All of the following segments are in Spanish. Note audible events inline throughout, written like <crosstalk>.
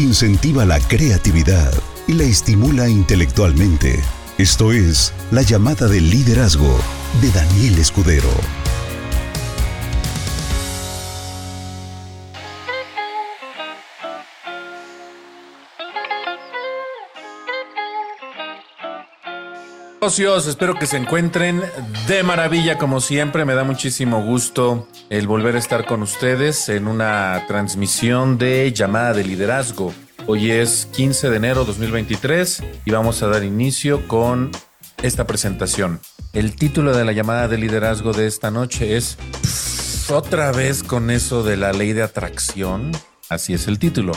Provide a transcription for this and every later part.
incentiva la creatividad y la estimula intelectualmente. Esto es La llamada del liderazgo de Daniel Escudero. Espero que se encuentren de maravilla como siempre. Me da muchísimo gusto el volver a estar con ustedes en una transmisión de llamada de liderazgo. Hoy es 15 de enero 2023 y vamos a dar inicio con esta presentación. El título de la llamada de liderazgo de esta noche es otra vez con eso de la ley de atracción. Así es el título.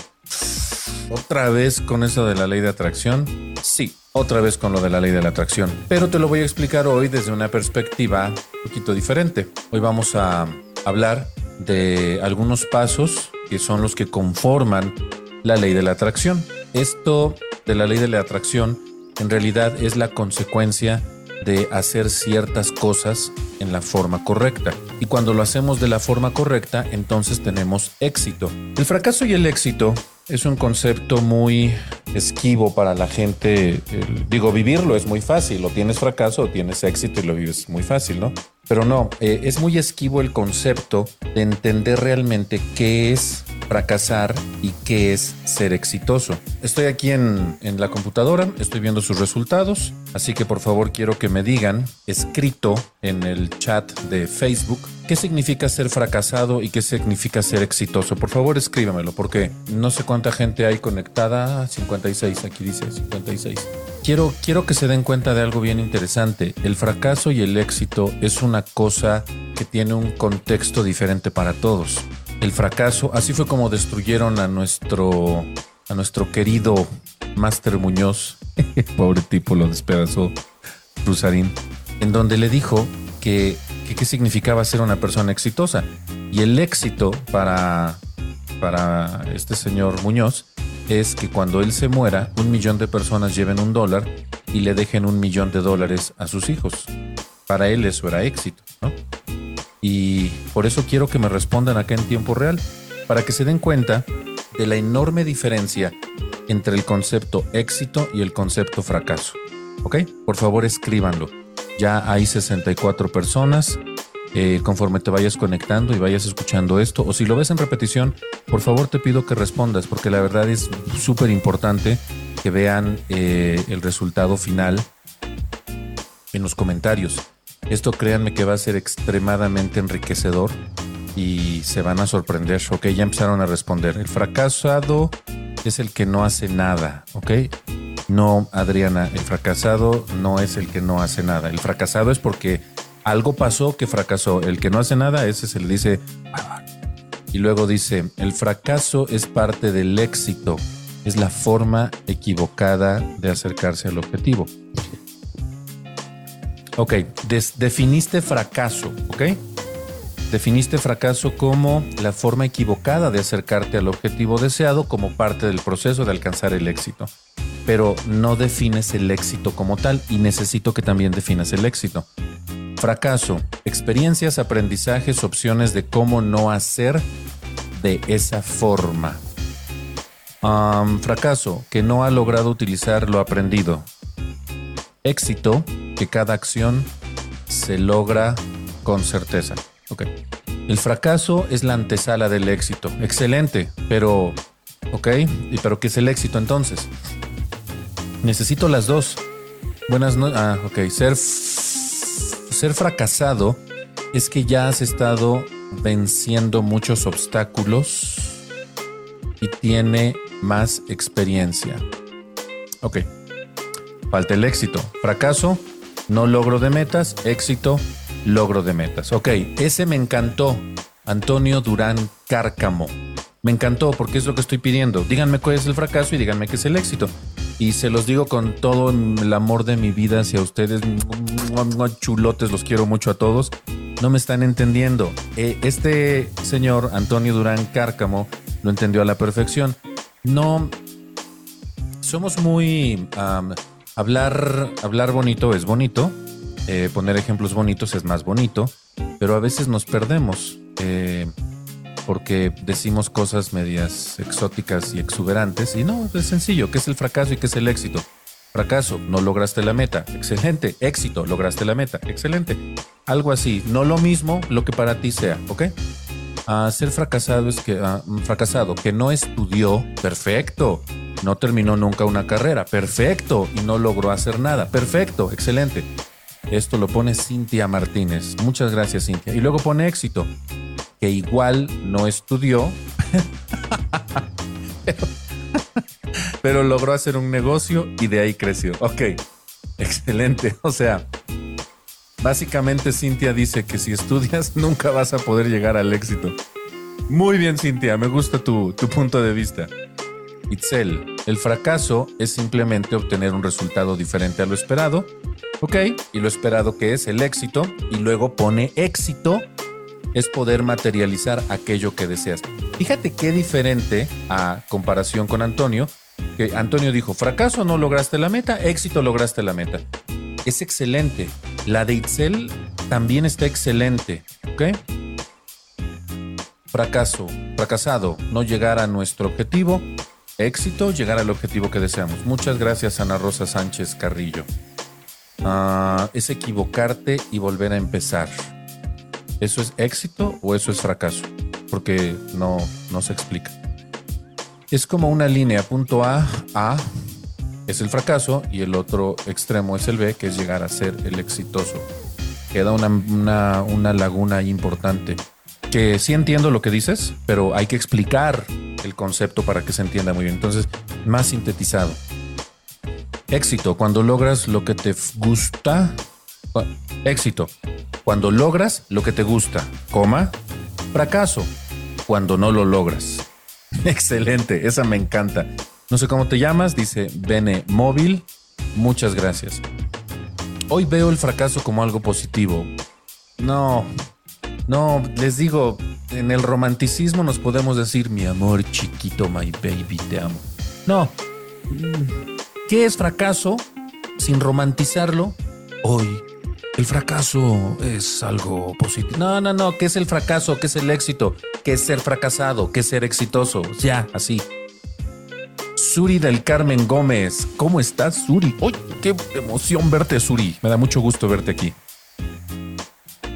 Otra vez con eso de la ley de atracción. Sí, otra vez con lo de la ley de la atracción. Pero te lo voy a explicar hoy desde una perspectiva un poquito diferente. Hoy vamos a hablar de algunos pasos que son los que conforman la ley de la atracción. Esto de la ley de la atracción en realidad es la consecuencia de hacer ciertas cosas en la forma correcta. Y cuando lo hacemos de la forma correcta, entonces tenemos éxito. El fracaso y el éxito es un concepto muy esquivo para la gente. digo, vivirlo es muy fácil. O tienes fracaso o tienes éxito y lo vives muy fácil, ¿no? Pero no, eh, es muy esquivo el concepto de entender realmente qué es fracasar y qué es ser exitoso. Estoy aquí en, en, la computadora, estoy viendo sus resultados, así que por favor quiero que me digan, escrito en el chat de Facebook, qué significa ser fracasado y qué significa ser exitoso. Por favor escríbamelo, porque no sé cuánta gente hay conectada. 56, aquí dice 56. Quiero, quiero que se den cuenta de algo bien interesante. El fracaso y el éxito es una cosa que tiene un contexto diferente para todos el fracaso. Así fue como destruyeron a nuestro, a nuestro querido Master Muñoz. <laughs> Pobre tipo, lo despedazó Rusarín. En donde le dijo que, qué significaba ser una persona exitosa. Y el éxito para, para este señor Muñoz es que cuando él se muera, un millón de personas lleven un dólar y le dejen un millón de dólares a sus hijos. Para él eso era éxito, ¿no? Y por eso quiero que me respondan acá en tiempo real, para que se den cuenta de la enorme diferencia entre el concepto éxito y el concepto fracaso. ¿Ok? Por favor escríbanlo. Ya hay 64 personas. Eh, conforme te vayas conectando y vayas escuchando esto, o si lo ves en repetición, por favor te pido que respondas, porque la verdad es súper importante que vean eh, el resultado final en los comentarios. Esto créanme que va a ser extremadamente enriquecedor y se van a sorprender. Ok, ya empezaron a responder. El fracasado es el que no hace nada, ¿ok? No, Adriana, el fracasado no es el que no hace nada. El fracasado es porque algo pasó que fracasó. El que no hace nada, ese se le dice... Y luego dice, el fracaso es parte del éxito. Es la forma equivocada de acercarse al objetivo. Ok, definiste fracaso, ¿ok? Definiste fracaso como la forma equivocada de acercarte al objetivo deseado como parte del proceso de alcanzar el éxito. Pero no defines el éxito como tal y necesito que también definas el éxito. Fracaso, experiencias, aprendizajes, opciones de cómo no hacer de esa forma. fracaso, que no ha logrado utilizar lo aprendido. Éxito, que cada acción se logra con certeza. Ok. El fracaso es la antesala del éxito. Excelente, pero... Ok, ¿y pero qué es el éxito entonces? Necesito las dos. Buenas noches. Ah, ok. Ser, ser fracasado es que ya has estado venciendo muchos obstáculos y tiene más experiencia. Ok. Falta el éxito. Fracaso no logro de metas, éxito, logro de metas. Ok, ese me encantó. Antonio Durán Cárcamo. Me encantó porque es lo que estoy pidiendo. Díganme cuál es el fracaso y díganme qué es el éxito. Y se los digo con todo el amor de mi vida hacia ustedes. Chulotes, los quiero mucho a todos. No me están entendiendo. Eh, este señor, Antonio Durán Cárcamo, lo entendió a la perfección. No, somos muy... Hablar, hablar bonito es bonito, eh, poner ejemplos bonitos es más bonito, pero a veces nos perdemos. Eh, porque decimos cosas medias exóticas y exuberantes. Y no, es sencillo. ¿Qué es el fracaso y qué es el éxito? Fracaso, no lograste la meta. Excelente. Éxito, lograste la meta. Excelente. Algo así. No lo mismo, lo que para ti sea, ¿ok? Ah, ser fracasado es que, ah, fracasado, que no estudió, perfecto. No terminó nunca una carrera, perfecto. Y no logró hacer nada, perfecto, excelente. Esto lo pone Cintia Martínez. Muchas gracias, Cintia. Y luego pone éxito, que igual no estudió, <laughs> pero, logró hacer un negocio y de ahí creció. Ok, excelente. <laughs> O sea, básicamente Cintia dice que si estudias <laughs> nunca vas a poder llegar al éxito. Muy bien, Cintia, me gusta tu, tu punto de vista. Itzel, el fracaso es simplemente obtener un resultado diferente a lo esperado Ok, y lo esperado que es el éxito, y luego pone éxito, es poder materializar aquello que deseas. Fíjate qué diferente a comparación con Antonio, que Antonio dijo, fracaso no lograste la meta, éxito lograste la meta. Es excelente. La de Itzel también está excelente, ¿ok? Fracaso, fracasado, no llegar a nuestro objetivo. Éxito, llegar al objetivo que deseamos. Muchas gracias, Ana Rosa Sánchez Carrillo. Ah, es equivocarte y volver a empezar. ¿Eso es éxito o eso es fracaso? Porque no, no se explica. Es como una línea, punto A, A es el fracaso y el otro extremo es el B, que es llegar a ser el exitoso. Queda una, una, una laguna importante. Que sí entiendo lo que dices, pero hay que explicar el concepto para que se entienda muy bien. Entonces, más sintetizado. Éxito, cuando logras lo que te gusta. Éxito, cuando logras lo que te gusta, coma. Fracaso, cuando no lo logras. <laughs> Excelente, esa me encanta. No sé cómo te llamas, dice Bene Móvil. Muchas gracias. Hoy veo el fracaso como algo positivo. No, no, les digo, en el romanticismo nos podemos decir, mi amor chiquito, my baby, te amo. No, ¿Qué es fracaso? Sin romantizarlo, hoy el fracaso es algo positivo. No, no, no. ¿Qué es el fracaso? ¿Qué es el éxito? ¿Qué es ser fracasado? ¿Qué es ser exitoso? Ya, así. Suri del Carmen Gómez. ¿Cómo estás, Suri? ¡Uy, qué emoción verte, Suri! Me da mucho gusto verte aquí.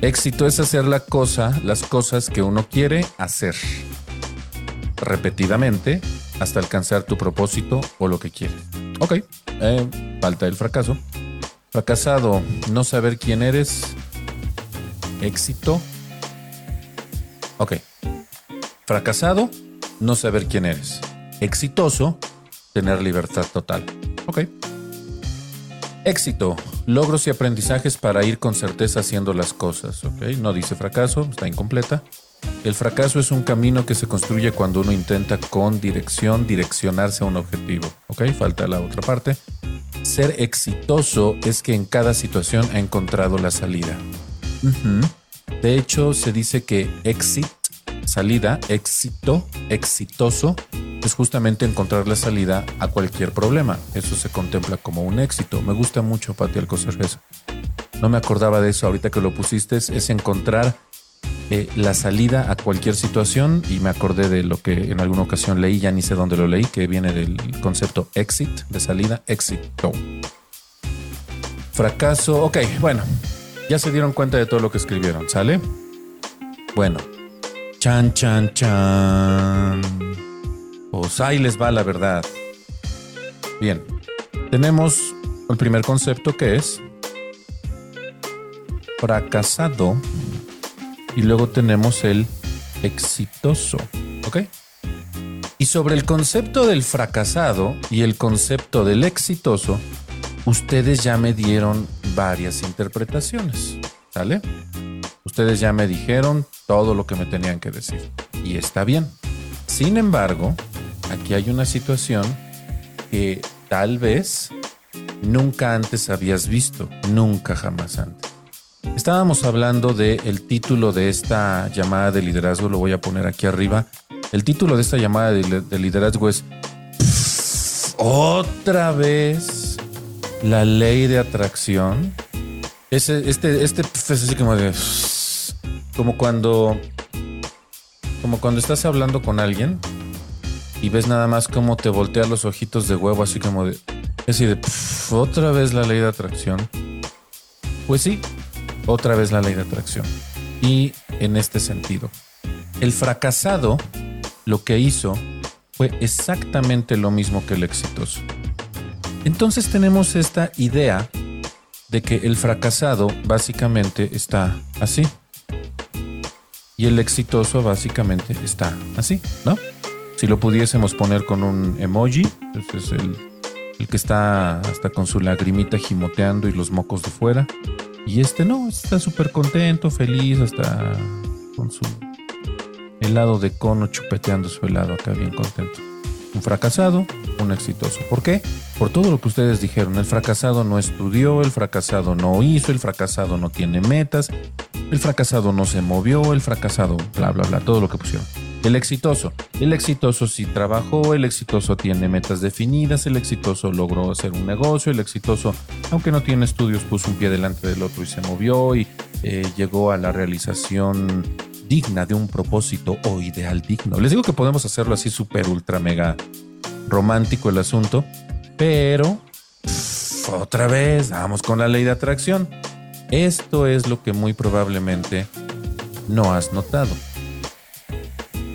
Éxito es hacer la cosa, las cosas que uno quiere hacer. Repetidamente hasta alcanzar tu propósito o lo que quieres. Ok, eh, falta el fracaso. Fracasado, no saber quién eres. Éxito. Ok. Fracasado, no saber quién eres. Exitoso, tener libertad total. Ok. Éxito, logros y aprendizajes para ir con certeza haciendo las cosas. Ok, no dice fracaso, está incompleta. El fracaso es un camino que se construye cuando uno intenta con dirección direccionarse a un objetivo. ¿Ok? Falta la otra parte. Ser exitoso es que en cada situación ha encontrado la salida. De hecho, se dice que exit, salida, éxito, exitoso, es justamente encontrar la salida a cualquier problema. Eso se contempla como un éxito. Me gusta mucho, Pati Alcocer, eso. No me acordaba de eso ahorita que lo pusiste. Es encontrar eh, la salida a cualquier situación y me acordé de lo que en alguna ocasión leí, ya ni sé dónde lo leí, que viene del concepto exit, de salida, éxito. Fracaso, ok, bueno, ya se dieron cuenta de todo lo que escribieron, ¿sale? Bueno, chan, chan, chan. Pues ahí les va la verdad. Bien, tenemos el primer concepto que es fracasado y luego tenemos el exitoso. ¿Ok? Y sobre el concepto del fracasado y el concepto del exitoso, ustedes ya me dieron varias interpretaciones. ¿Sale? Ustedes ya me dijeron todo lo que me tenían que decir. Y está bien. Sin embargo, aquí hay una situación que tal vez nunca antes habías visto, nunca jamás antes. Estábamos hablando del título de esta llamada de liderazgo, lo voy a poner aquí arriba. El título de esta llamada de, liderazgo es otra vez la ley de atracción. Este, este es así como de como cuando como cuando estás hablando con alguien y ves nada más cómo te voltea los ojitos de huevo, así como de. Así de. otra vez la ley de atracción. Pues sí, otra vez la ley de atracción. Y en este sentido, el fracasado lo que hizo fue exactamente lo mismo que el exitoso. Entonces tenemos esta idea de que el fracasado básicamente está así. Y el exitoso básicamente está así, ¿no? Si lo pudiésemos poner con un emoji, este es el, que está hasta con su lagrimita gimoteando y los mocos de fuera. Y este no, está súper contento, feliz, hasta con su helado de cono chupeteando su helado acá bien contento. Un fracasado, un exitoso. ¿Por qué? Por todo lo que ustedes dijeron. El fracasado no estudió, el fracasado no hizo, el fracasado no tiene metas, el fracasado no se movió, el fracasado, bla, bla, bla, todo lo que pusieron. El exitoso. El exitoso sí trabajó, el exitoso tiene metas definidas, el exitoso logró hacer un negocio, el exitoso, aunque no tiene estudios, puso un pie delante del otro y se movió y eh, llegó a la realización digna de un propósito o ideal digno. Les digo que podemos hacerlo así súper, ultra, mega romántico el asunto, pero otra vez, vamos con la ley de atracción. Esto es lo que muy probablemente no has notado.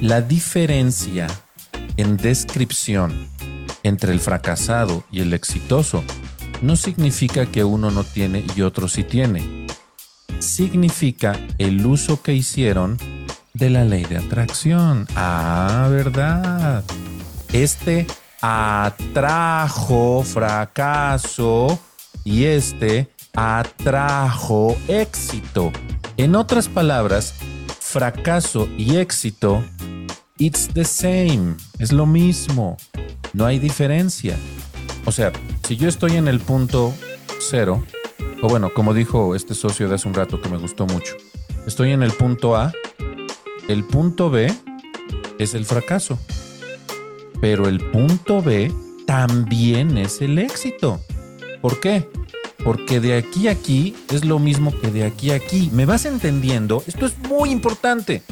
La diferencia en descripción entre el fracasado y el exitoso no significa que uno no tiene y otro sí tiene. Significa el uso que hicieron de la ley de atracción. Ah, verdad. Este atrajo fracaso y este atrajo éxito. En otras palabras, fracaso y éxito It's the same. Es lo mismo. No hay diferencia. O sea, si yo estoy en el punto cero, o bueno, como dijo este socio de hace un rato que me gustó mucho, estoy en el punto A, el punto B es el fracaso. Pero el punto B también es el éxito. ¿Por qué? Porque de aquí a aquí es lo mismo que de aquí a aquí. ¿Me vas entendiendo? Esto es muy importante.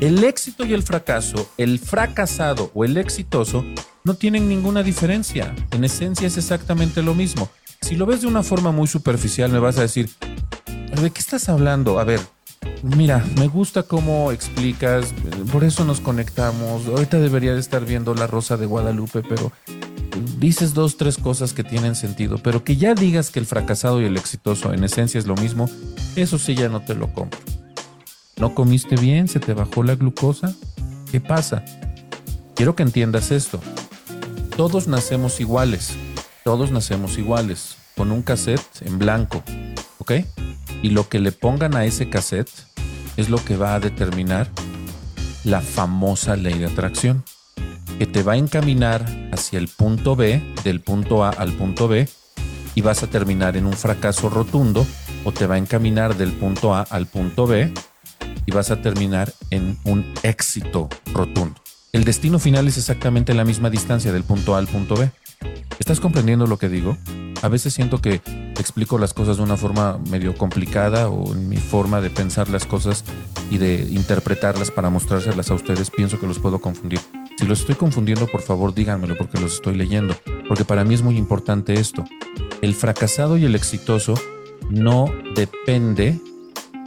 El éxito y el fracaso, el fracasado o el exitoso, no tienen ninguna diferencia. En esencia es exactamente lo mismo. Si lo ves de una forma muy superficial, me vas a decir, ¿de qué estás hablando? A ver, mira, me gusta cómo explicas, por eso nos conectamos. Ahorita debería de estar viendo La Rosa de Guadalupe, pero dices dos, tres cosas que tienen sentido, pero que ya digas que el fracasado y el exitoso en esencia es lo mismo, eso sí ya no te lo compro. ¿No comiste bien? ¿Se te bajó la glucosa? ¿Qué pasa? Quiero que entiendas esto. Todos nacemos iguales. Todos nacemos iguales. Con un cassette en blanco. ¿Ok? Y lo que le pongan a ese cassette es lo que va a determinar la famosa ley de atracción. Que te va a encaminar hacia el punto B, del punto A al punto B, y vas a terminar en un fracaso rotundo, o te va a encaminar del punto A al punto B y vas a terminar en un éxito rotundo. El destino final es exactamente la misma distancia del punto A al punto B. ¿Estás comprendiendo lo que digo? A veces siento que explico las cosas de una forma medio complicada o en mi forma de pensar las cosas y de interpretarlas para mostrárselas a ustedes, pienso que los puedo confundir. Si los estoy confundiendo, por favor díganmelo porque los estoy leyendo, porque para mí es muy importante esto. El fracasado y el exitoso no depende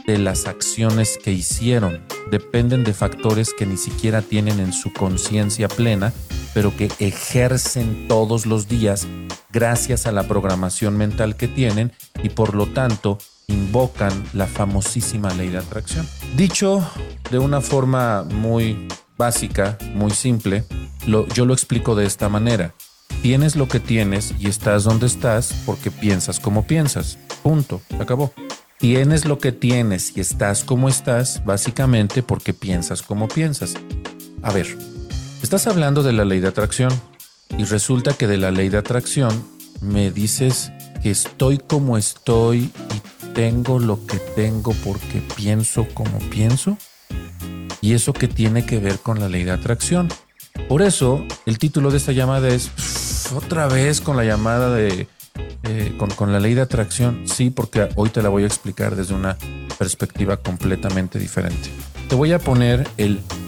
de las acciones que hicieron, dependen de factores que ni siquiera tienen en su conciencia plena, pero que ejercen todos los días gracias a la programación mental que tienen y por lo tanto invocan la famosísima ley de atracción. Dicho de una forma muy básica, muy simple, yo lo explico de esta manera. Tienes lo que tienes y estás donde estás porque piensas como piensas. Punto. Acabó. Tienes lo que tienes y estás como estás básicamente porque piensas como piensas. A ver, estás hablando de la ley de atracción y resulta que de la ley de atracción me dices que estoy como estoy y tengo lo que tengo porque pienso como pienso. ¿Y eso qué tiene que ver con la ley de atracción? Por eso el título de esta llamada es otra vez con la llamada de eh, con, la ley de atracción, sí, porque hoy te la voy a explicar desde una perspectiva completamente diferente. Te voy a poner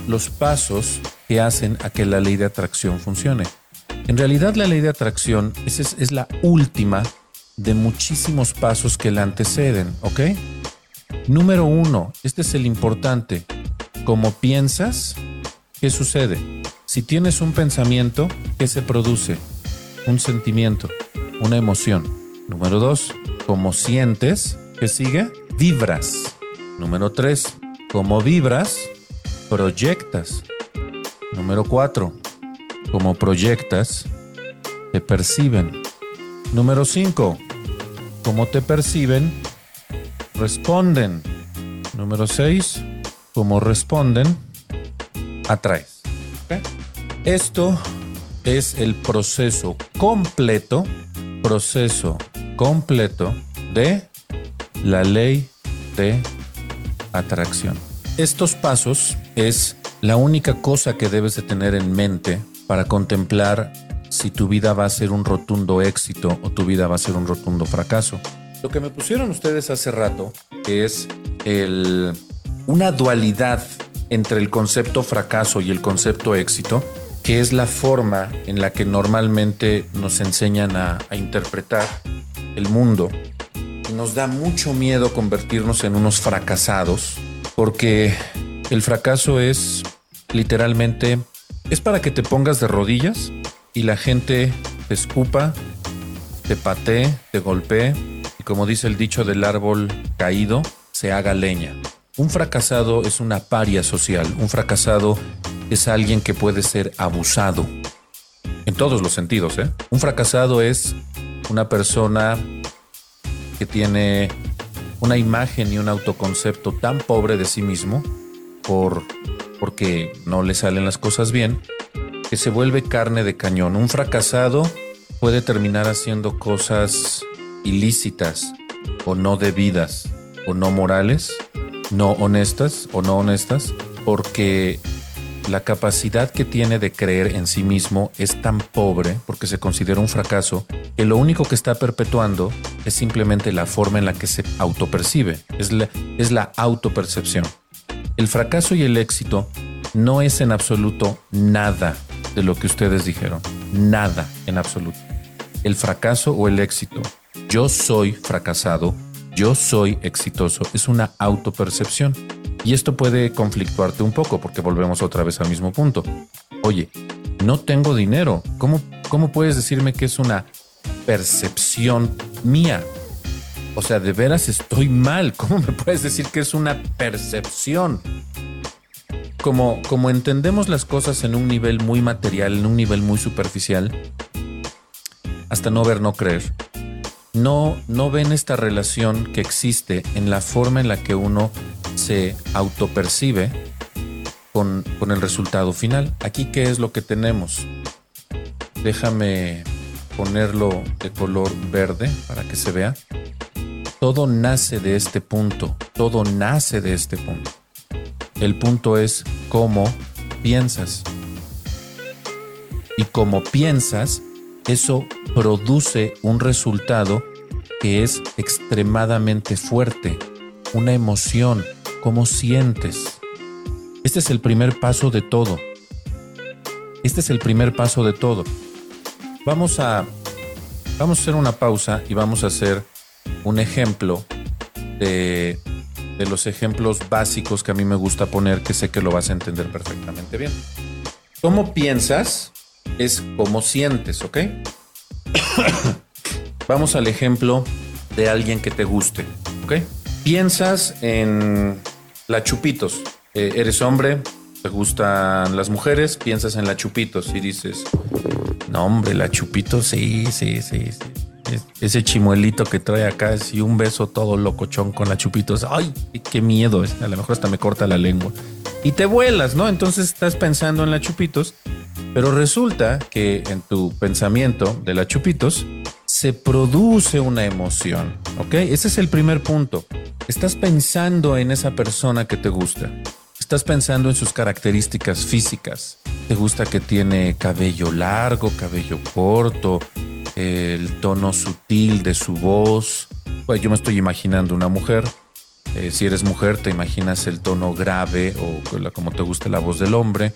los pasos que hacen a que la ley de atracción funcione. En realidad la ley de atracción es, es, es la última de muchísimos pasos que la anteceden, ¿ok? Número uno, este es el importante. Como piensas, ¿qué sucede? Si tienes un pensamiento, ¿qué se produce? Un sentimiento, una emoción. Número dos, como sientes, ¿qué sigue? Vibras. Número tres, como vibras, proyectas. Número cuatro, como proyectas, te perciben. Número cinco, como te perciben, responden. Número 6, como responden, atraes. Esto es el proceso completo, proceso completo de la ley de atracción. Estos pasos es la única cosa que debes de tener en mente para contemplar si tu vida va a ser un rotundo éxito o tu vida va a ser un rotundo fracaso. Lo que me pusieron ustedes hace rato es el, una dualidad entre el concepto fracaso y el concepto éxito, que es la forma en la que normalmente nos enseñan a, interpretar el mundo. Y nos da mucho miedo convertirnos en unos fracasados, porque el fracaso es literalmente, es para que te pongas de rodillas y la gente te escupa, te patee, te golpee como dice el dicho del árbol caído, se haga leña. Un fracasado es una paria social, un fracasado es alguien que puede ser abusado, en todos los sentidos. ¿eh? Un fracasado es una persona que tiene una imagen y un autoconcepto tan pobre de sí mismo por, porque no le salen las cosas bien, que se vuelve carne de cañón. Un fracasado puede terminar haciendo cosas ilícitas o no debidas o no morales, no honestas o no honestas, porque la capacidad que tiene de creer en sí mismo es tan pobre, porque se considera un fracaso, que lo único que está perpetuando es simplemente la forma en la que se autopercibe, es la, es la autopercepción. El fracaso y el éxito no es en absoluto nada de lo que ustedes dijeron, nada en absoluto. El fracaso o el éxito yo soy fracasado, yo soy exitoso, es una autopercepción. Y esto puede conflictuarte un poco porque volvemos otra vez al mismo punto. Oye, no tengo dinero. ¿Cómo, cómo puedes decirme que es una percepción mía? O sea, de veras estoy mal. ¿Cómo me puedes decir que es una percepción? Como, como entendemos las cosas en un nivel muy material, en un nivel muy superficial, hasta no ver, no creer, no, no ven esta relación que existe en la forma en la que uno se autopercibe con, con el resultado final. Aquí, ¿qué es lo que tenemos? Déjame ponerlo de color verde para que se vea. Todo nace de este punto, todo nace de este punto. El punto es cómo piensas. Y como piensas, eso produce un resultado que es extremadamente fuerte, una emoción, cómo sientes. Este es el primer paso de todo. Este es el primer paso de todo. Vamos a vamos a hacer una pausa y vamos a hacer un ejemplo de, de los ejemplos básicos que a mí me gusta poner, que sé que lo vas a entender perfectamente bien. ¿Cómo piensas? es cómo sientes, ¿ok? <coughs> Vamos al ejemplo de alguien que te guste, ¿ok? Piensas en la Chupitos. Eh, eres hombre, te gustan las mujeres, piensas en la Chupitos y dices, no hombre, la Chupitos, sí, sí, sí, sí. Ese chimuelito que trae acá es y un beso todo locochón con la Chupitos. Ay, qué miedo, a lo mejor hasta me corta la lengua. Y te vuelas, ¿no? Entonces estás pensando en la Chupitos pero resulta que en tu pensamiento de la chupitos se produce una emoción, ¿ok? Ese es el primer punto. Estás pensando en esa persona que te gusta. Estás pensando en sus características físicas. Te gusta que tiene cabello largo, cabello corto, el tono sutil de su voz. Pues yo me estoy imaginando una mujer Eh, si eres mujer, te imaginas el tono grave o como te gusta la voz del hombre.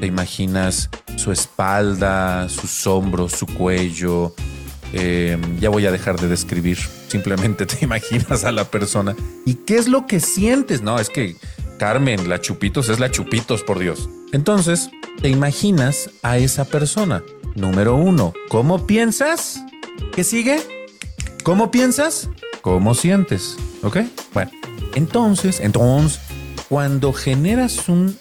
Te imaginas su espalda, sus hombros, su cuello. Eh, ya voy a dejar de describir. Simplemente <laughs> te imaginas a la persona. ¿Y qué es lo que sientes? No, es que Carmen, la Chupitos es la Chupitos, por Dios. Entonces, te imaginas a esa persona. Número uno, ¿cómo piensas? ¿Qué sigue? ¿Cómo piensas? ¿Cómo sientes? ¿Ok? Bueno, entonces, entonces, cuando generas un,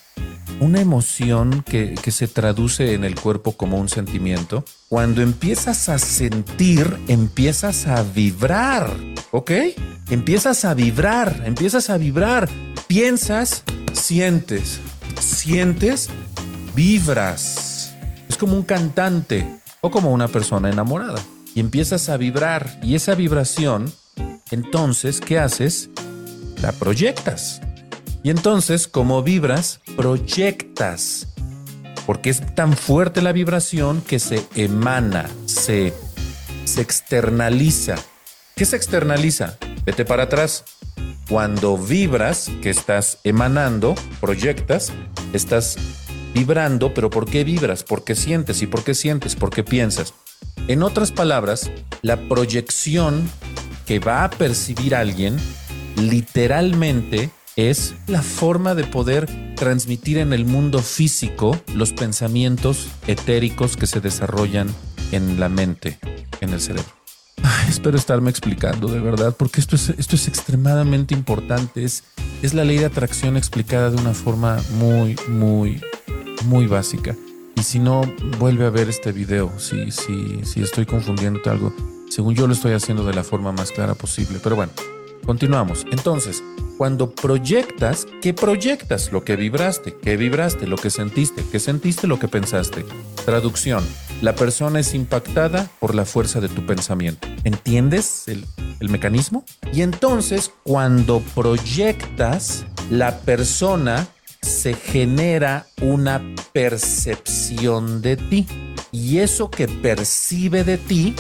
una emoción que, que se traduce en el cuerpo como un sentimiento, cuando empiezas a sentir, empiezas a vibrar, ¿ok? Empiezas a vibrar, empiezas a vibrar. Piensas, sientes, sientes, vibras. Es como un cantante o como una persona enamorada. Y empiezas a vibrar. Y esa vibración, entonces, ¿qué haces? La proyectas. Y entonces, como vibras, proyectas. Porque es tan fuerte la vibración que se emana, se, se externaliza. ¿Qué se externaliza? Vete para atrás. Cuando vibras, que estás emanando, proyectas, estás vibrando, pero ¿por qué vibras? ¿Por qué sientes? ¿Y por qué sientes? ¿Por qué piensas? En otras palabras, la proyección que va a percibir alguien literalmente es la forma de poder transmitir en el mundo físico los pensamientos etéricos que se desarrollan en la mente, en el cerebro espero estarme explicando de verdad, porque esto es, esto es extremadamente importante. Es, es la ley de atracción explicada de una forma muy, muy, muy básica. Y si no, vuelve a ver este video. Si, si, si estoy confundiendo algo, según yo lo estoy haciendo de la forma más clara posible. Pero bueno, continuamos. Entonces, cuando proyectas, ¿qué proyectas? Lo que vibraste, ¿qué vibraste? Lo que sentiste, ¿qué sentiste? Lo que pensaste. Traducción. La persona es impactada por la fuerza de tu pensamiento. ¿Entiendes el, el mecanismo? Y entonces, cuando proyectas, la persona se genera una percepción de ti. Y eso que percibe de ti,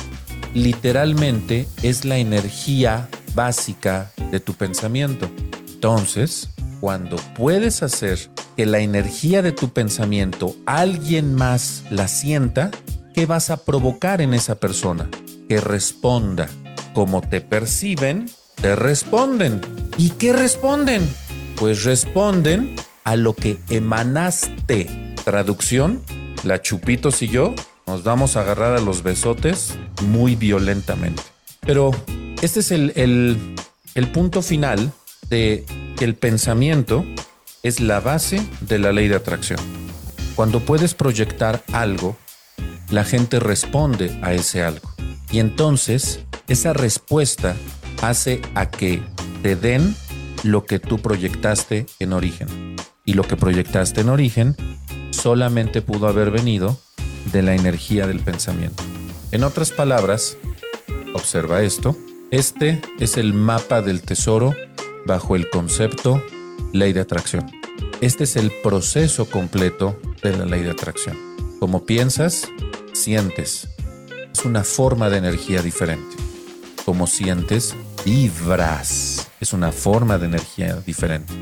literalmente, es la energía básica de tu pensamiento. Entonces, cuando puedes hacer que la energía de tu pensamiento alguien más la sienta, ¿qué vas a provocar en esa persona? Que responda. Como te perciben, te responden. ¿Y qué responden? Pues responden a lo que emanaste. Traducción, la Chupitos y yo nos vamos a agarrar a los besotes muy violentamente. Pero este es el, el punto final de que el pensamiento es la base de la ley de atracción. Cuando puedes proyectar algo, la gente responde a ese algo. Y entonces esa respuesta hace a que te den lo que tú proyectaste en origen. Y lo que proyectaste en origen solamente pudo haber venido de la energía del pensamiento. En otras palabras, observa esto, este es el mapa del tesoro bajo el concepto ley de atracción. Este es el proceso completo de la ley de atracción. Como piensas, sientes. Es una forma de energía diferente. Como sientes, vibras. Es una forma de energía diferente.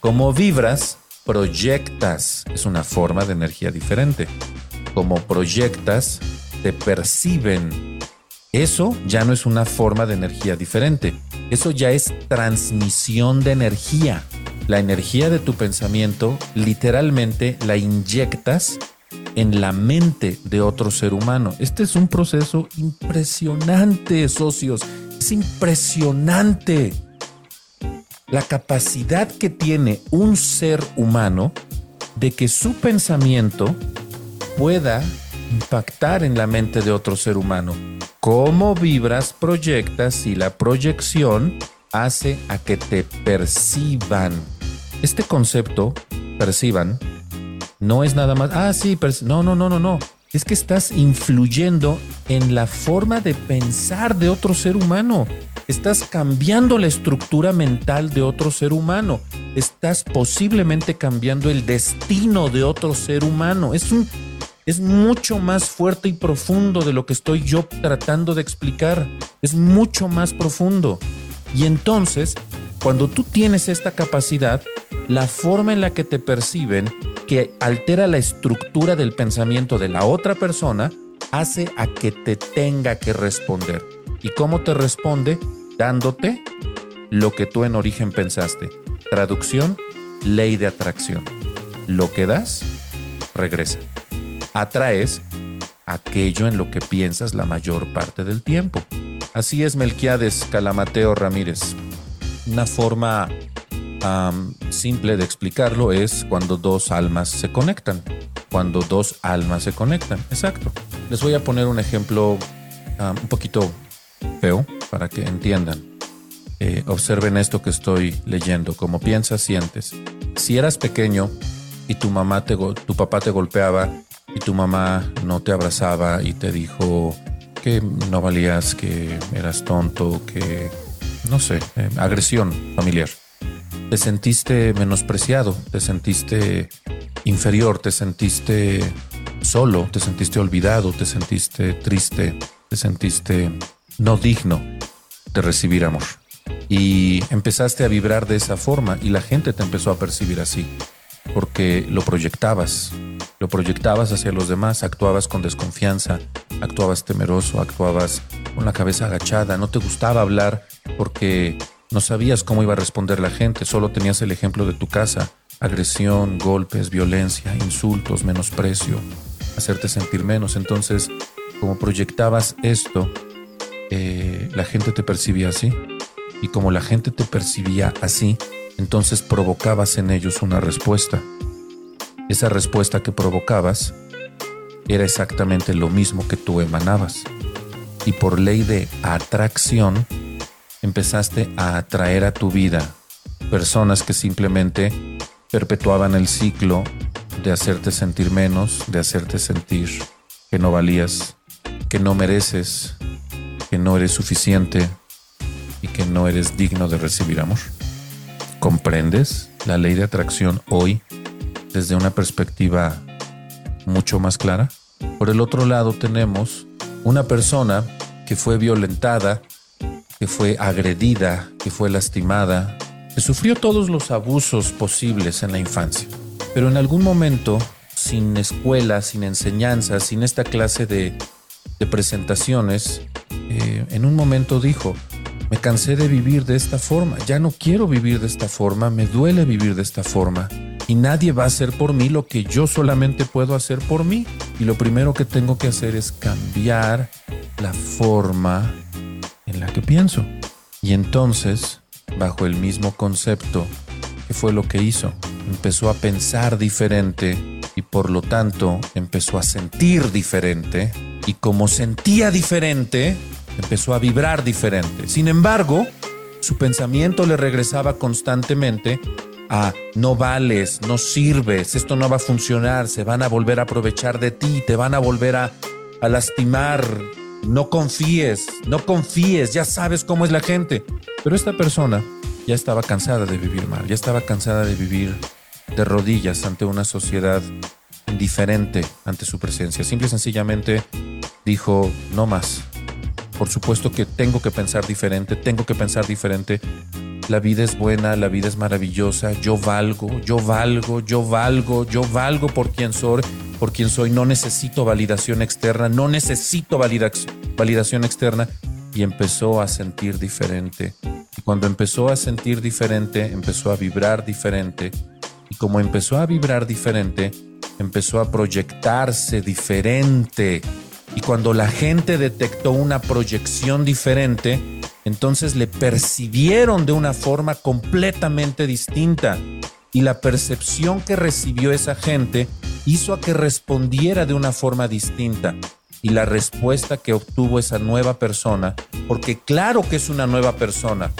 Como vibras, proyectas. Es una forma de energía diferente. Como proyectas, te perciben. Eso ya no es una forma de energía diferente eso ya es transmisión de energía. La energía de tu pensamiento literalmente la inyectas en la mente de otro ser humano. Este es un proceso impresionante, socios. Es impresionante la capacidad que tiene un ser humano de que su pensamiento pueda impactar en la mente de otro ser humano cómo vibras, proyectas y la proyección hace a que te perciban. Este concepto, perciban, no es nada más, ah, sí, no, no, no, no, no. Es que estás influyendo en la forma de pensar de otro ser humano. Estás cambiando la estructura mental de otro ser humano. Estás posiblemente cambiando el destino de otro ser humano. Es un es mucho más fuerte y profundo de lo que estoy yo tratando de explicar. Es mucho más profundo. Y entonces, Cuando tú tienes esta capacidad, la forma en la que te perciben, que altera la estructura del pensamiento de la otra persona, hace a que te tenga que responder. ¿Y cómo te responde? Dándote lo que tú en origen pensaste. Traducción, ley de atracción. Lo que das, regresa. Atraes aquello en lo que piensas la mayor parte del tiempo. Así es Melquiades Calamateo Ramírez. Una forma simple de explicarlo es cuando dos almas se conectan. Cuando dos almas se conectan. Exacto. Les voy a poner un ejemplo un poquito feo para que entiendan. Eh, observen esto que estoy leyendo. Como piensas, sientes. Si eras pequeño y tu mamá te, tu papá te golpeaba y tu mamá no te abrazaba y te dijo que no valías, que eras tonto, que no sé, eh, agresión familiar. Te sentiste menospreciado, te sentiste inferior, te sentiste solo, te sentiste olvidado, te sentiste triste, te sentiste no digno de recibir amor. Y empezaste a vibrar de esa forma y la gente te empezó a percibir así, porque lo proyectabas, lo proyectabas hacia los demás, actuabas con desconfianza, actuabas temeroso, actuabas con la cabeza agachada, no te gustaba hablar porque no sabías cómo iba a responder la gente, solo tenías el ejemplo de tu casa, agresión, golpes, violencia, insultos, menosprecio, hacerte sentir menos. Entonces, como proyectabas esto, eh, la gente te percibía así. Y como la gente te percibía así, entonces provocabas en ellos una respuesta. Esa respuesta que provocabas era exactamente lo mismo que tú emanabas. Y por ley de atracción, empezaste a atraer a tu vida personas que simplemente perpetuaban el ciclo de hacerte sentir menos, de hacerte sentir que no valías, que no mereces, que no eres suficiente y que no eres digno de recibir amor. ¿Comprendes la ley de atracción hoy desde una perspectiva mucho más clara? Por el otro lado tenemos una persona que fue violentada, que fue agredida, que fue lastimada, que sufrió todos los abusos posibles en la infancia. Pero en algún momento, sin escuela, sin enseñanza, sin esta clase de, presentaciones, eh, en un momento dijo, me cansé de vivir de esta forma, ya no quiero vivir de esta forma, me duele vivir de esta forma y nadie va a hacer por mí lo que yo solamente puedo hacer por mí. Y lo primero que tengo que hacer es cambiar la forma en la que pienso. Y entonces, bajo el mismo concepto, ¿qué fue lo que hizo? Empezó a pensar diferente y por lo tanto empezó a sentir diferente. Y como sentía diferente, empezó a vibrar diferente. Sin embargo, su pensamiento le regresaba constantemente a no vales, no sirves, esto no va a funcionar, se van a volver a aprovechar de ti, te van a volver a, a lastimar, no confíes, no confíes, ya sabes cómo es la gente. Pero esta persona ya estaba cansada de vivir mal, ya estaba cansada de vivir de rodillas ante una sociedad indiferente ante su presencia. Simple y sencillamente dijo, no más. Por supuesto que tengo que pensar diferente, tengo que pensar diferente. La vida es buena, la vida es maravillosa, yo valgo, yo valgo, yo valgo, yo valgo por quien soy, por quien soy, no necesito validación externa, no necesito validación externa. Y empezó a sentir diferente. Y cuando empezó a sentir diferente, empezó a vibrar diferente. Y como empezó a vibrar diferente, empezó a proyectarse diferente. Y cuando la gente detectó una proyección diferente, entonces le percibieron de una forma completamente distinta. Y la percepción que recibió esa gente hizo a que respondiera de una forma distinta. Y la respuesta que obtuvo esa nueva persona, porque claro que es una nueva persona,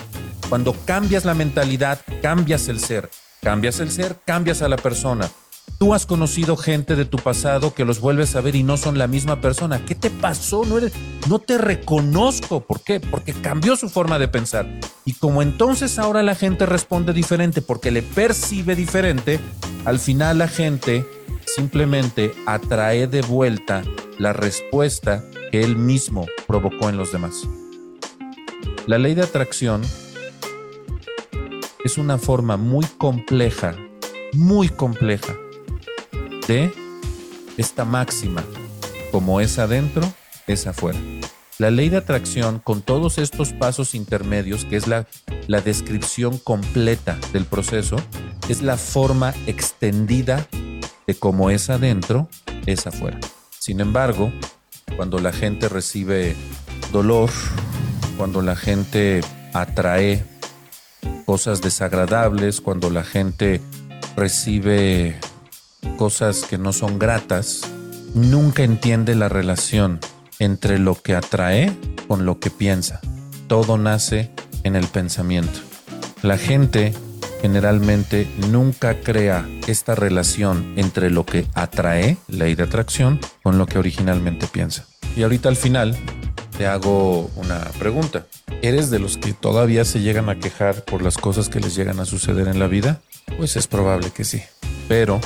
cuando cambias la mentalidad, cambias el ser. Cambias el ser, cambias a la persona. Tú has conocido gente de tu pasado que los vuelves a ver y no son la misma persona. ¿Qué te pasó? No, eres, no te reconozco. ¿Por qué? Porque cambió su forma de pensar. Y como entonces ahora la gente responde diferente porque le percibe diferente, al final la gente simplemente atrae de vuelta la respuesta que él mismo provocó en los demás. La ley de atracción es una forma muy compleja, muy compleja de esta máxima, como es adentro, es afuera. La ley de atracción, con todos estos pasos intermedios, que es la, la descripción completa del proceso, es la forma extendida de cómo es adentro, es afuera. Sin embargo, cuando la gente recibe dolor, cuando la gente atrae cosas desagradables, cuando la gente recibe cosas que no son gratas, nunca entiende la relación entre lo que atrae con lo que piensa. Todo nace en el pensamiento. La gente generalmente nunca crea esta relación entre lo que atrae, ley de atracción, con lo que originalmente piensa. Y ahorita al final te hago una pregunta. ¿Eres de los que todavía se llegan a quejar por las cosas que les llegan a suceder en la vida? Pues es probable que sí. Pero,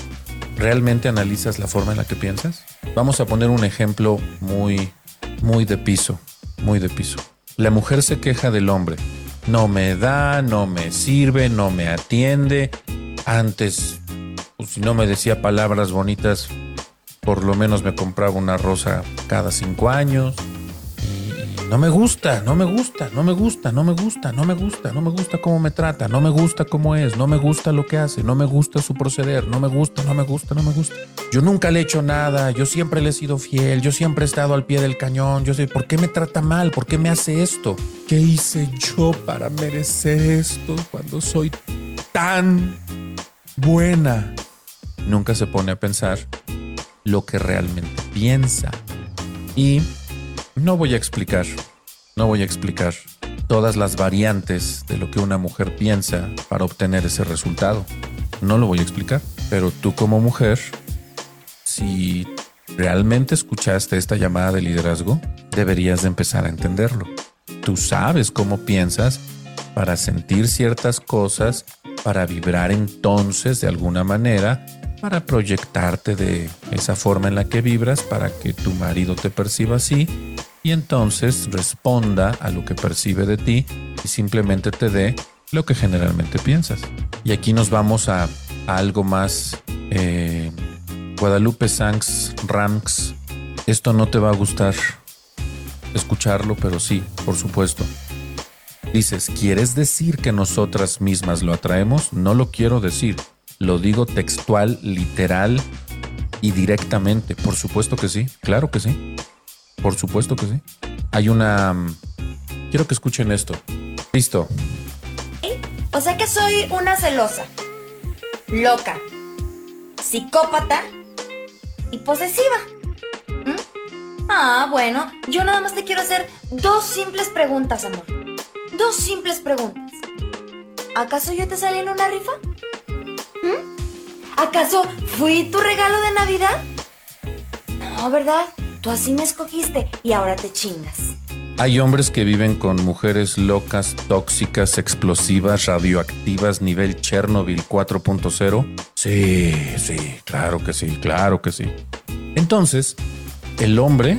¿realmente analizas la forma en la que piensas? Vamos a poner un ejemplo muy, muy de piso, muy de piso. La mujer se queja del hombre. No me da, no me sirve, no me atiende. Antes, pues, si no me decía palabras bonitas, por lo menos me compraba una rosa cada cinco años. No me gusta, no me gusta, no me gusta, no me gusta, no me gusta, no me gusta cómo me trata, no me gusta cómo es, no me gusta lo que hace, no me gusta su proceder, no me gusta, no me gusta, no me gusta. Yo nunca le he hecho nada, yo siempre le he sido fiel, yo siempre he estado al pie del cañón, yo sé, ¿por qué me trata mal? ¿Por qué me hace esto? ¿Qué hice yo para merecer esto cuando soy tan buena? Nunca se pone a pensar lo que realmente piensa. Y no voy a explicar, no voy a explicar todas las variantes de lo que una mujer piensa para obtener ese resultado. No lo voy a explicar, pero tú como mujer, si realmente escuchaste esta llamada de liderazgo, deberías de empezar a entenderlo. Tú sabes cómo piensas para sentir ciertas cosas, para vibrar entonces de alguna manera para proyectarte de esa forma en la que vibras para que tu marido te perciba así y entonces responda a lo que percibe de ti y simplemente te dé lo que generalmente piensas. Y aquí nos vamos a, algo más. Eh, Guadalupe Sanks Ranks. Esto no te va a gustar escucharlo, pero sí, por supuesto. Dices, ¿quieres decir que nosotras mismas lo atraemos? No lo quiero decir. Lo digo textual, literal y directamente. Por supuesto que sí, claro que sí. Por supuesto que sí. Hay una... Mm, quiero que escuchen esto. Listo. O sea que soy una celosa, loca, psicópata y posesiva. ¿Mm? Ah, bueno, yo nada más te quiero hacer dos simples preguntas, amor. Dos simples preguntas. ¿Acaso yo te salí en una rifa? ¿Mm? ¿Acaso fui tu regalo de Navidad? No, ¿verdad? Tú así me escogiste y ahora te chingas. Hay hombres que viven con mujeres locas, tóxicas, explosivas, radioactivas, nivel Chernobyl 4.0. Sí, sí, claro que sí, claro que sí. Entonces, ¿el hombre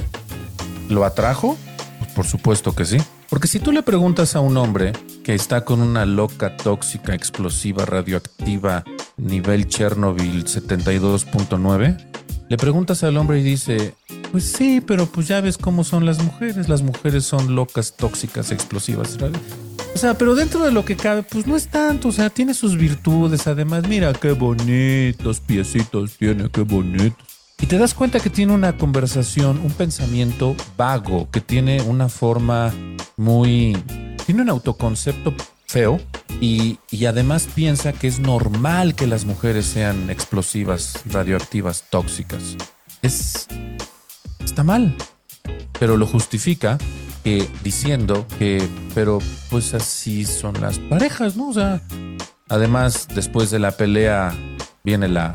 lo atrajo? Pues por supuesto que sí. Porque si tú le preguntas a un hombre que está con una loca, tóxica, explosiva, radioactiva, nivel Chernobyl 72.9, le preguntas al hombre y dice, pues sí, pero pues ya ves cómo son las mujeres. Las mujeres son locas, tóxicas, explosivas. O sea, pero dentro de lo que cabe, pues no es tanto. O sea, tiene sus virtudes. Además, mira qué bonitos piecitos tiene, qué bonitos. Y te das cuenta que tiene una conversación, un pensamiento vago, que tiene una forma muy... Tiene un autoconcepto feo y, y, además piensa que es normal que las mujeres sean explosivas, radioactivas, tóxicas. Es... Está mal, pero lo justifica que, diciendo que, pero pues así son las parejas, ¿no? O sea, además después de la pelea viene la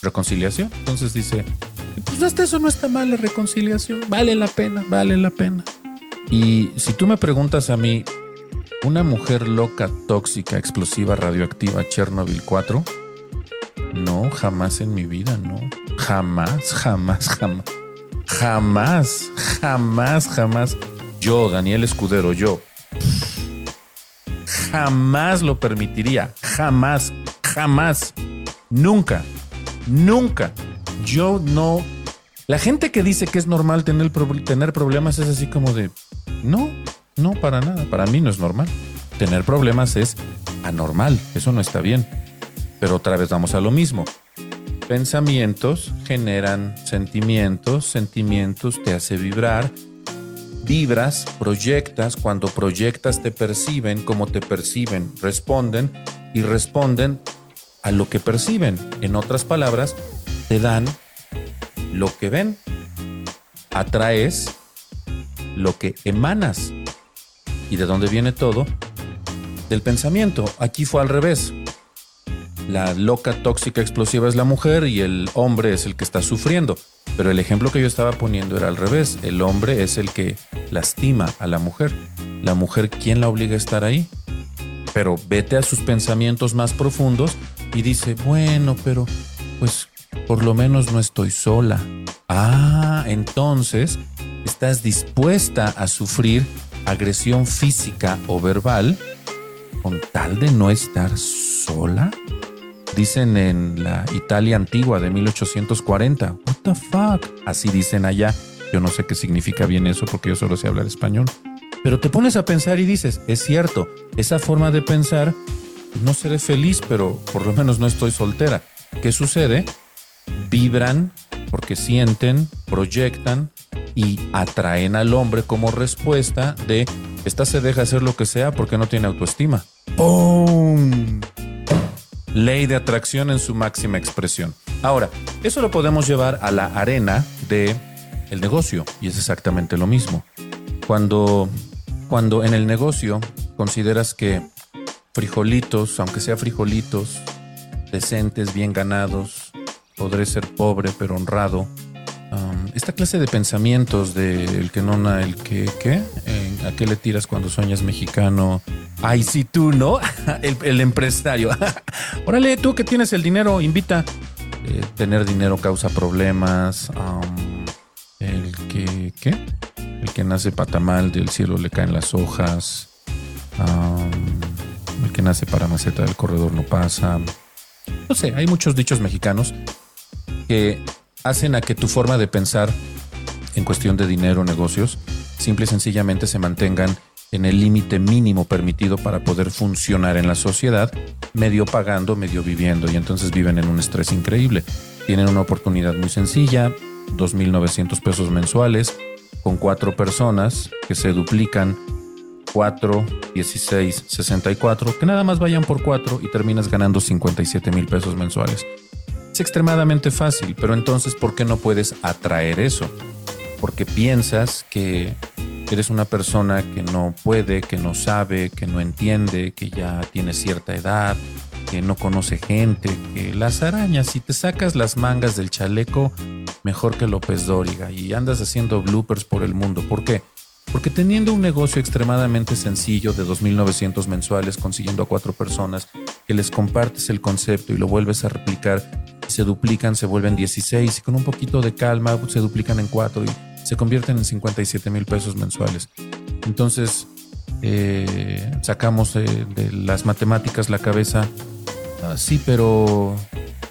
reconciliación. Entonces dice, pues hasta eso no está mal la reconciliación, vale la pena, vale la pena. Y si tú me preguntas a mí, una mujer loca, tóxica, explosiva, radioactiva, Chernobyl 4, no, jamás en mi vida, no. Jamás, jamás, jamás. Jamás, jamás, jamás. Yo, Daniel Escudero, yo. jamás lo permitiría. Jamás, jamás, nunca, nunca. Yo no... La gente que dice que es normal tener, problemas es así como de... No, no, para nada. Para mí no es normal. Tener problemas es anormal. Eso no está bien. Pero otra vez vamos a lo mismo. Pensamientos generan sentimientos, sentimientos te hace vibrar, vibras, proyectas, cuando proyectas te perciben, como te perciben, responden y responden a lo que perciben. En otras palabras, te dan lo que ven. Atraes lo que emanas. ¿Y de dónde viene todo? Del pensamiento. Aquí fue al revés. La loca, tóxica, explosiva es la mujer y el hombre es el que está sufriendo. Pero el ejemplo que yo estaba poniendo era al revés. El hombre es el que lastima a la mujer. La mujer, ¿quién la obliga a estar ahí? Pero vete a sus pensamientos más profundos y dice, bueno, pero pues por lo menos no estoy sola. Ah, entonces estás dispuesta a sufrir agresión física o verbal con tal de no estar sola. Dicen en la Italia antigua de 1840. What the fuck? Así dicen allá. Yo no sé qué significa bien eso porque yo solo sé hablar español. Pero te pones a pensar y dices, es cierto, esa forma de pensar, no seré feliz, pero por lo menos no estoy soltera. ¿Qué sucede? Vibran porque sienten, proyectan y atraen al hombre como respuesta de, esta se deja hacer lo que sea porque no tiene autoestima. ¡Pum! Ley de atracción en su máxima expresión. Ahora, eso lo podemos llevar a la arena de el negocio y es exactamente lo mismo. Cuando, cuando en el negocio consideras que frijolitos, aunque sea frijolitos, decentes, bien ganados, podré ser pobre pero honrado, esta clase de pensamientos de el que no, el que, ¿qué? ¿A qué le tiras cuando sueñas mexicano? Ay, si tú, ¿no? <laughs> El, empresario. <laughs> Órale, tú que tienes el dinero, invita. Eh, tener dinero causa problemas. el que, ¿qué? El que nace patamal, del cielo le caen las hojas. el que nace para maceta del corredor no pasa. No sé, hay muchos dichos mexicanos que hacen a que tu forma de pensar en cuestión de dinero, negocios, simple y sencillamente se mantengan en el límite mínimo permitido para poder funcionar en la sociedad, medio pagando, medio viviendo, y entonces viven en un estrés increíble. Tienen una oportunidad muy sencilla, 2.900 pesos mensuales, con cuatro personas que se duplican 4, 16, 64, que nada más vayan por cuatro y terminas ganando 57 mil pesos mensuales. Es extremadamente fácil, pero entonces, ¿por qué no puedes atraer eso? Porque piensas que eres una persona que no puede, que no sabe, que no entiende, que ya tiene cierta edad, que no conoce gente, que las arañas, si te sacas las mangas del chaleco, mejor que López Dóriga y andas haciendo bloopers por el mundo. ¿Por qué? Porque teniendo un negocio extremadamente sencillo de 2.900 mensuales, consiguiendo a cuatro personas, que les compartes el concepto y lo vuelves a replicar, se duplican, se vuelven 16 y con un poquito de calma se duplican en cuatro y se convierten en 57 mil pesos mensuales. Entonces, eh, sacamos de, las matemáticas la cabeza, ah, sí, pero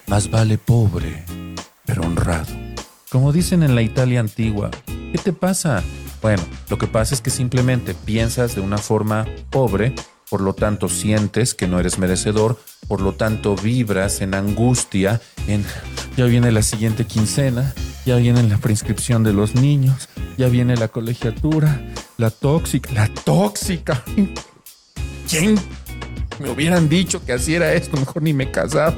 más vale pobre, pero honrado. Como dicen en la Italia antigua, ¿qué te pasa? Bueno, lo que pasa es que simplemente piensas de una forma pobre, por lo tanto sientes que no eres merecedor, por lo tanto vibras en angustia, en ya viene la siguiente quincena, ya viene la prescripción de los niños, ya viene la colegiatura, la tóxica, la tóxica. <laughs> ¿Quién me hubieran dicho que así era esto? Mejor ni me casaba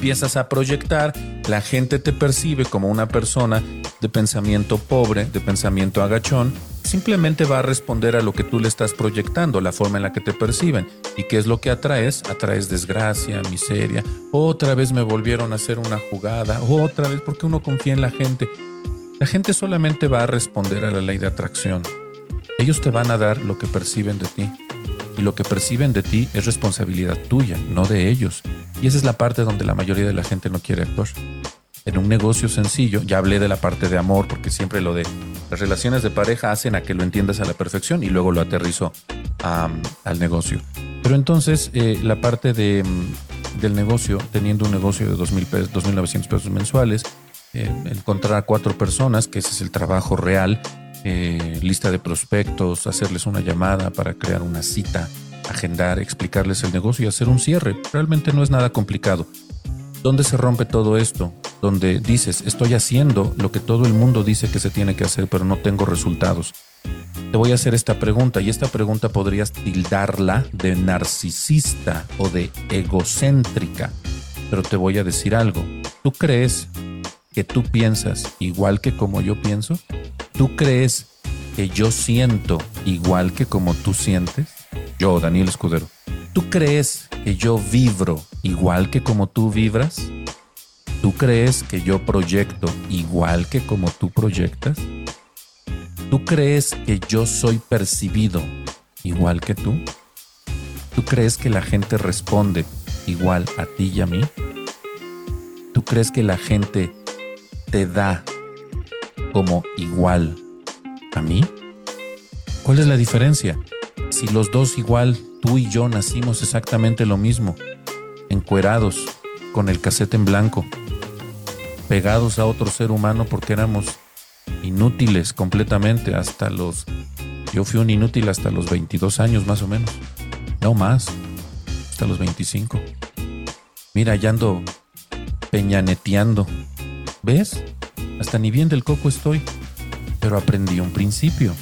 empiezas a proyectar, la gente te percibe como una persona de pensamiento pobre, de pensamiento agachón, simplemente va a responder a lo que tú le estás proyectando, la forma en la que te perciben. ¿Y qué es lo que atraes? Atraes desgracia, miseria. Otra vez me volvieron a hacer una jugada, otra vez, porque uno confía en la gente. La gente solamente va a responder a la ley de atracción. Ellos te van a dar lo que perciben de ti y lo que perciben de ti es responsabilidad tuya, no de ellos. Y esa es la parte donde la mayoría de la gente no quiere actuar. En un negocio sencillo, ya hablé de la parte de amor, porque siempre lo de las relaciones de pareja hacen a que lo entiendas a la perfección y luego lo aterrizo al negocio. Pero entonces eh, la parte de, mm, del negocio, teniendo un negocio de 2.000 pesos, 2.900 pesos mensuales, eh, encontrar a cuatro personas, que ese es el trabajo real, eh, lista de prospectos, hacerles una llamada para crear una cita, agendar, explicarles el negocio y hacer un cierre. Realmente no es nada complicado. ¿Dónde se rompe todo esto? Donde dices, estoy haciendo lo que todo el mundo dice que se tiene que hacer, pero no tengo resultados. Te voy a hacer esta pregunta y esta pregunta podrías tildarla de narcisista o de egocéntrica, pero te voy a decir algo. ¿Tú crees que tú piensas igual que como yo pienso? ¿Tú crees que yo siento igual que como tú sientes? Yo, Daniel Escudero. ¿Tú crees que yo vibro igual que como tú vibras? ¿Tú crees que yo proyecto igual que como tú proyectas? ¿Tú crees que yo soy percibido igual que tú? ¿Tú crees que la gente responde igual a ti y a mí? ¿Tú crees que la gente te da como igual a mí? ¿Cuál es la diferencia? Si los dos igual Tú y yo nacimos exactamente lo mismo, encuerados, con el casete en blanco, pegados a otro ser humano porque éramos inútiles completamente hasta los... Yo fui un inútil hasta los 22 años más o menos, no más, hasta los 25. Mira, ya ando peñaneteando. ¿Ves? Hasta ni bien del coco estoy, pero aprendí un principio.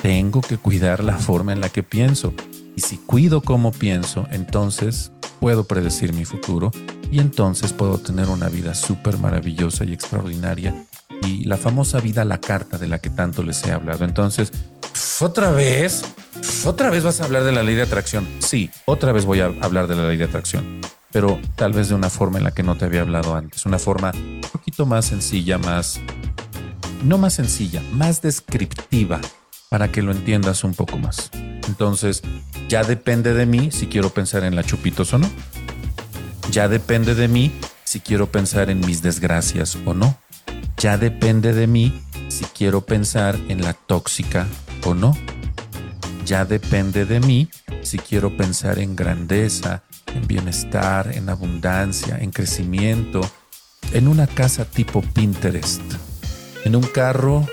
Tengo que cuidar la forma en la que pienso. Y si cuido cómo pienso, entonces puedo predecir mi futuro y entonces puedo tener una vida súper maravillosa y extraordinaria. Y la famosa vida a la carta de la que tanto les he hablado. Entonces, otra vez, otra vez vas a hablar de la ley de atracción. Sí, otra vez voy a hablar de la ley de atracción, pero tal vez de una forma en la que no te había hablado antes. Una forma un poquito más sencilla, más... No más sencilla, más descriptiva, para que lo entiendas un poco más. Entonces, ya depende de mí si quiero pensar en la chupitos o no. Ya depende de mí si quiero pensar en mis desgracias o no. Ya depende de mí si quiero pensar en la tóxica o no. Ya depende de mí si quiero pensar en grandeza, en bienestar, en abundancia, en crecimiento, en una casa tipo Pinterest, en un carro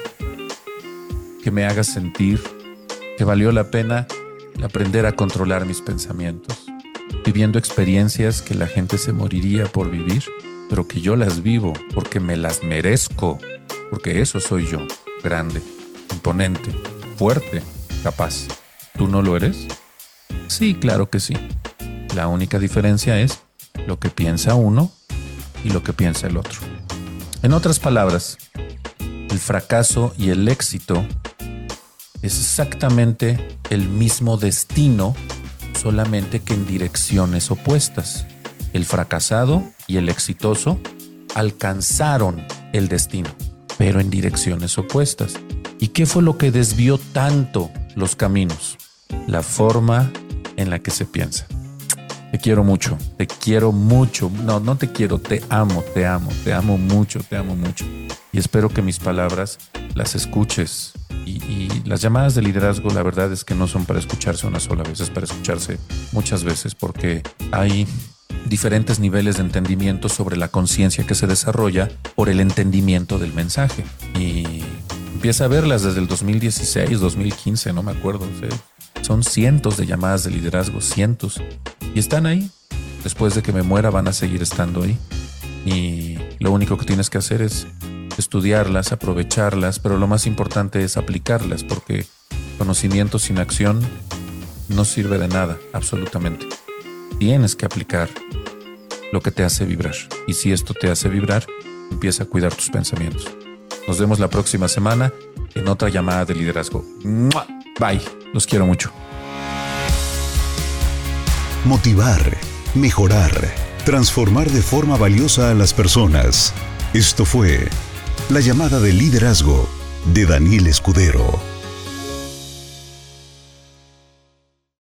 que me haga sentir que valió la pena aprender a controlar mis pensamientos, viviendo experiencias que la gente se moriría por vivir, pero que yo las vivo porque me las merezco, porque eso soy yo, grande, imponente, fuerte, capaz. ¿Tú no lo eres? Sí, claro que sí. La única diferencia es lo que piensa uno y lo que piensa el otro. En otras palabras, el fracaso y el éxito es exactamente el mismo destino, solamente que en direcciones opuestas. El fracasado y el exitoso alcanzaron el destino, pero en direcciones opuestas. ¿Y qué fue lo que desvió tanto los caminos? La forma en la que se piensa. Te quiero mucho, te quiero mucho. No, no te quiero, te amo, te amo, te amo mucho, te amo mucho. Y espero que mis palabras las escuches y, las llamadas de liderazgo, la verdad es que no son para escucharse una sola vez, es para escucharse muchas veces, porque hay diferentes niveles de entendimiento sobre la conciencia que se desarrolla por el entendimiento del mensaje. Y empieza a verlas desde el 2016, 2015, no me acuerdo. son cientos de llamadas de liderazgo, cientos. Y están ahí. Después de que me muera van a seguir estando ahí. Y lo único que tienes que hacer es estudiarlas, aprovecharlas, pero lo más importante es aplicarlas, porque conocimiento sin acción no sirve de nada, absolutamente. Tienes que aplicar lo que te hace vibrar. Y si esto te hace vibrar, empieza a cuidar tus pensamientos. Nos vemos la próxima semana en otra llamada de liderazgo. Bye. Los quiero mucho. Motivar, mejorar, transformar de forma valiosa a las personas. Esto fue la llamada de liderazgo de Daniel Escudero.